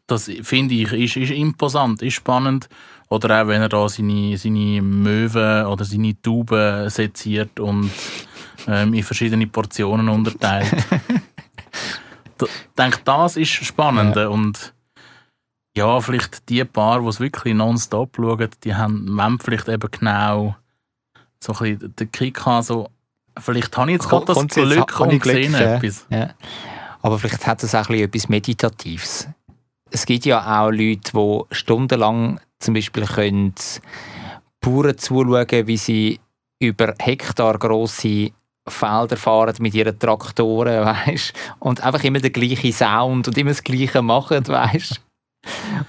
das finde ich, ist, ist imposant, ist spannend. Oder auch wenn er da seine, seine Möwen oder seine Tauben seziert und ähm, in verschiedene Portionen unterteilt. ich denke, das ist spannend. Ja. Und ja, vielleicht die paar, die es wirklich nonstop schauen, die haben, haben vielleicht eben genau so ein bisschen den Kick haben, so, vielleicht habe ich jetzt gerade das Glück jetzt, und gesehen etwas. Ja. Aber vielleicht hat es auch ein etwas Meditatives. Es gibt ja auch Leute, die stundenlang zum Beispiel können Bauern zuschauen, wie sie über Hektar grosse Felder fahren mit ihren Traktoren, weißt? und einfach immer den gleichen Sound und immer das Gleiche machen, weißt?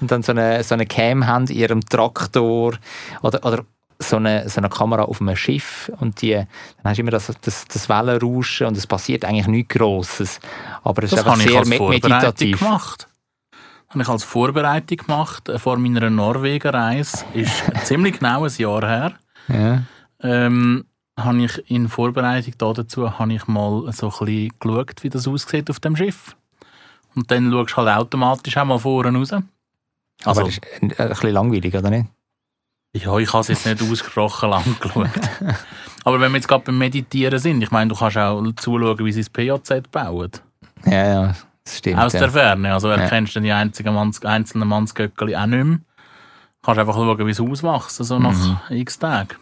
und dann so eine, so eine Cam haben in ihrem Traktor oder, oder so eine, so eine Kamera auf einem Schiff und die, dann hast du immer das, das, das Wellenrauschen und es passiert eigentlich nichts Grosses. Aber es das ist einfach sehr meditativ. gemacht. Das habe ich als Vorbereitung gemacht äh, vor meiner Norwegen-Reise. Ist ziemlich genau ein Jahr her. Ja. Ähm, habe ich in Vorbereitung dazu habe ich mal so ein bisschen geschaut, wie das aussieht auf dem Schiff. Und dann schaust du halt automatisch auch mal vorne raus. Also, Aber das ist ein, ein bisschen langweilig, oder nicht? Ja, ich habe es jetzt nicht ausgesprochen lang geschaut. Aber wenn wir jetzt gerade beim Meditieren sind, ich meine, du kannst auch zuschauen, wie sie das PJZ bauen. Ja, ja, das stimmt. Aus der Ferne. Also erkennst ja. du die einzigen Manns, einzelnen Mannsgöckeli auch nicht mehr. Du kannst einfach schauen, wie sie auswachsen, so nach mhm. x Tagen.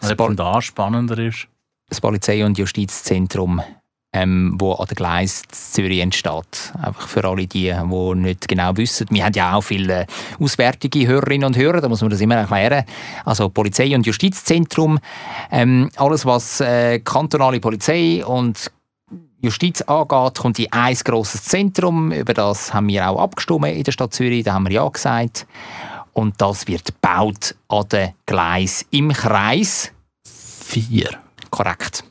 Also, ob da spannender ist. Das Polizei- und Justizzentrum ähm, wo an der Gleis Zürich entsteht. Einfach für alle die, die nicht genau wissen. Wir haben ja auch viele auswärtige Hörerinnen und Hörer, da muss man das immer erklären. Also Polizei- und Justizzentrum, ähm, alles was äh, kantonale Polizei und Justiz angeht, kommt in ein grosses Zentrum. Über das haben wir auch abgestimmt in der Stadt Zürich, da haben wir ja gesagt. Und das wird gebaut an der Gleis im Kreis 4. Korrekt.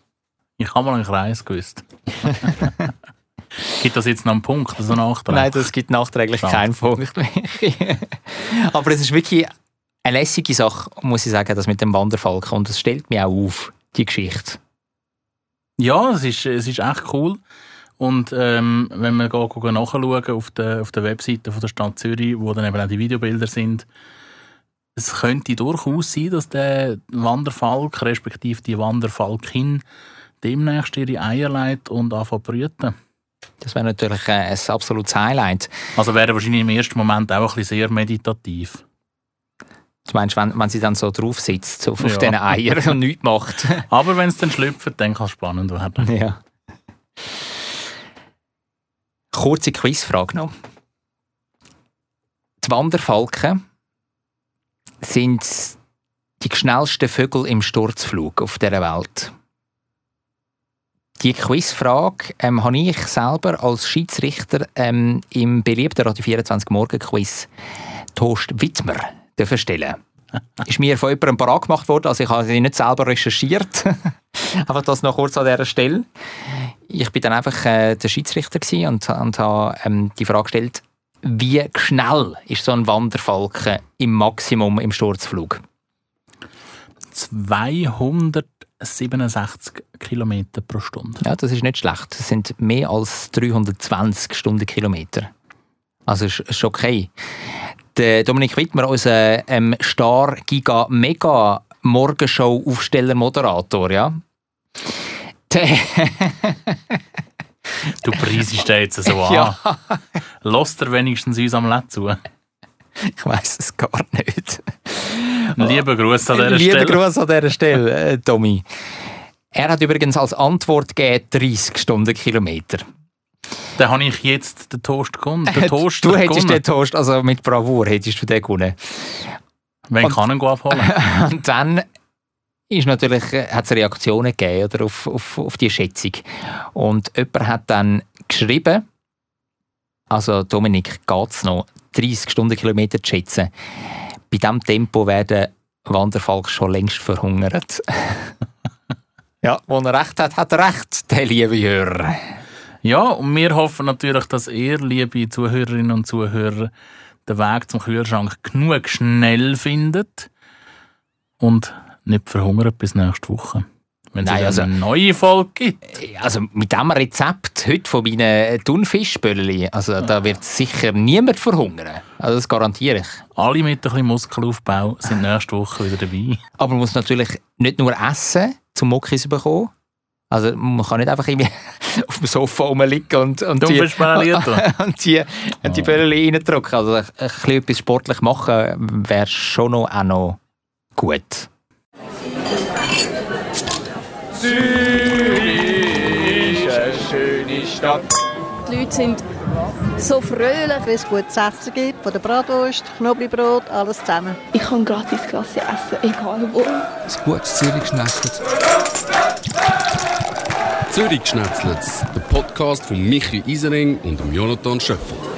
Ich habe mal einen Kreis gewusst. gibt das jetzt noch einen Punkt, also nachträglich? Nein, das gibt nachträglich Schade. keinen Punkt mehr. Aber es ist wirklich eine lässige Sache, muss ich sagen, das mit dem Wanderfalken. Und es stellt mich auch auf, die Geschichte. Ja, es ist, es ist echt cool. Und ähm, wenn wir nachschauen auf der, auf der Webseite von der Stadt Zürich, wo dann eben auch die Videobilder sind, Es könnte durchaus sein, dass der Wanderfalk, respektive die Wanderfalkin, demnächst ihre Eier leitet und anfängt zu brüten. Das wäre natürlich äh, ein absolutes Highlight. Also wäre wahrscheinlich im ersten Moment auch ein bisschen sehr meditativ. Du meinst, wenn, wenn sie dann so drauf sitzt, auf, auf Ja. diesen Eiern und nichts macht? Aber wenn es dann schlüpft, dann kann es spannend werden. ja. Kurze Quizfrage noch. Die Wanderfalken sind die schnellsten Vögel im Sturzflug auf dieser Welt. Die Quizfrage ähm, habe ich selber als Schiedsrichter ähm, im beliebten Radio 24 Morgen Quiz Toast Wittmer stellen. Ist mir von jemandem parat gemacht worden, also ich habe sie nicht selber recherchiert. einfach das noch kurz an dieser Stelle. Ich bin dann einfach äh, der Schiedsrichter und, und habe ähm, die Frage gestellt, wie schnell ist so ein Wanderfalken im Maximum im Sturzflug? 267 Kilometer pro Stunde. Ja, das ist nicht schlecht. Das sind mehr als 320 Stundenkilometer. Also ist, ist okay. Der Dominik Wittmer, unser ähm, Star Giga Mega Morgenshow Aufsteller Moderator, ja. Du preisest den jetzt so an. ja, Lässt er wenigstens uns am Let zu? ich weiß es gar nicht. Lieber Gruß an dieser Lieber Stelle. Gruß an dieser Stelle, äh, Tommy. Er hat übrigens als Antwort gegeben 30 Stundenkilometer. Dann habe ich jetzt den Toast gewonnen. Den Toast du hättest gewonnen. den Toast, also mit Bravour hättest du den gewonnen. Wen Und- kann ihn abholen? Und dann ist natürlich, äh, hat es Reaktionen gegeben oder, auf, auf, auf die Schätzung. Und jemand hat dann geschrieben, also Dominik, geht es noch, 30 Stundenkilometer zu schätzen. Bei diesem Tempo werden Wanderfalk schon längst verhungert. ja, wo er recht hat, hat er recht, der liebe Hörer. Ja, und wir hoffen natürlich, dass ihr, liebe Zuhörerinnen und Zuhörer, den Weg zum Kühlschrank genug schnell findet und nicht verhungert bis nächste Woche. Wenn es Nein, also- eine neue Folge gibt. Also mit diesem Rezept heute von meinen Thunfischböllchen, also da wird sicher niemand verhungern. Also das garantiere ich. Alle mit ein bisschen Muskelaufbau sind nächste Woche wieder dabei. Aber man muss natürlich nicht nur essen, zum Muckis zu bekommen. Also man kann nicht einfach irgendwie auf dem Sofa rumliegen und, und, die, tun. und die, und die Böllchen reindrücken. Also ein, ein bisschen etwas sportlich machen wäre schon noch, auch noch gut. Die Leute sind so fröhlich. Wenn es gutes Essen gibt, von der Bratwurst, Knoblauchbrot, alles zusammen. Ich kann gratis Klasse essen, egal wo. Ein gutes Zürich geschnetzelt. Zürich Schnetzlitz, der Podcast von Michi Isering und Jonathan Schöffel.